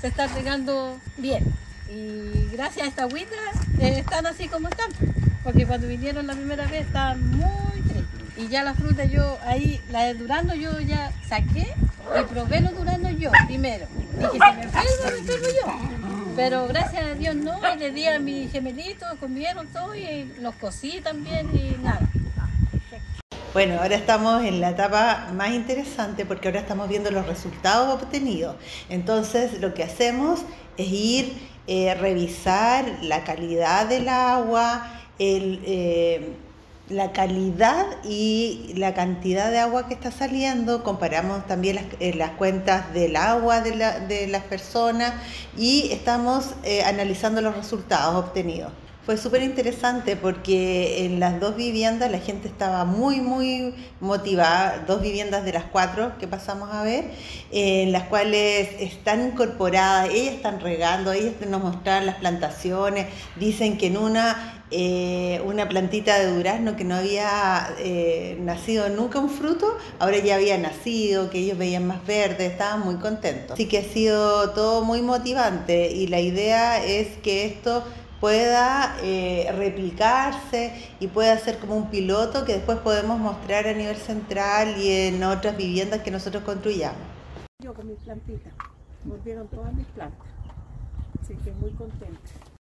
se está regando bien. Y gracias a esta agüita eh, están así como están. Porque cuando vinieron la primera vez estaban muy tristes. Y ya la fruta yo ahí, la de Durando yo ya saqué y probé los Durando yo primero. Dije, se me enfermo, me enfermo yo. Pero gracias a Dios no, y le di a mis gemelitos, comieron todo y los cocí también y nada. Bueno, ahora estamos en la etapa más interesante porque ahora estamos viendo los resultados obtenidos. Entonces lo que hacemos es ir, eh, revisar la calidad del agua, eh, la calidad y la cantidad de agua que está saliendo, comparamos también las, eh, cuentas del agua de las personas y estamos eh, analizando los resultados obtenidos. Fue súper interesante porque en las dos viviendas la gente estaba muy, muy motivada, dos viviendas de las cuatro que pasamos a ver, en las cuales están incorporadas, ellas están regando, ellas nos mostraron las plantaciones, dicen que en una, eh, una plantita de durazno que no había eh, nacido nunca un fruto, ahora ya había nacido, que ellos veían más verde, estaban muy contentos. Así que ha sido todo muy motivante y la idea es que esto pueda eh, replicarse y pueda ser como un piloto que después podemos mostrar a nivel central y en otras viviendas que nosotros construyamos. Yo con mis plantitas, volvieron todas mis plantas, así que muy contenta.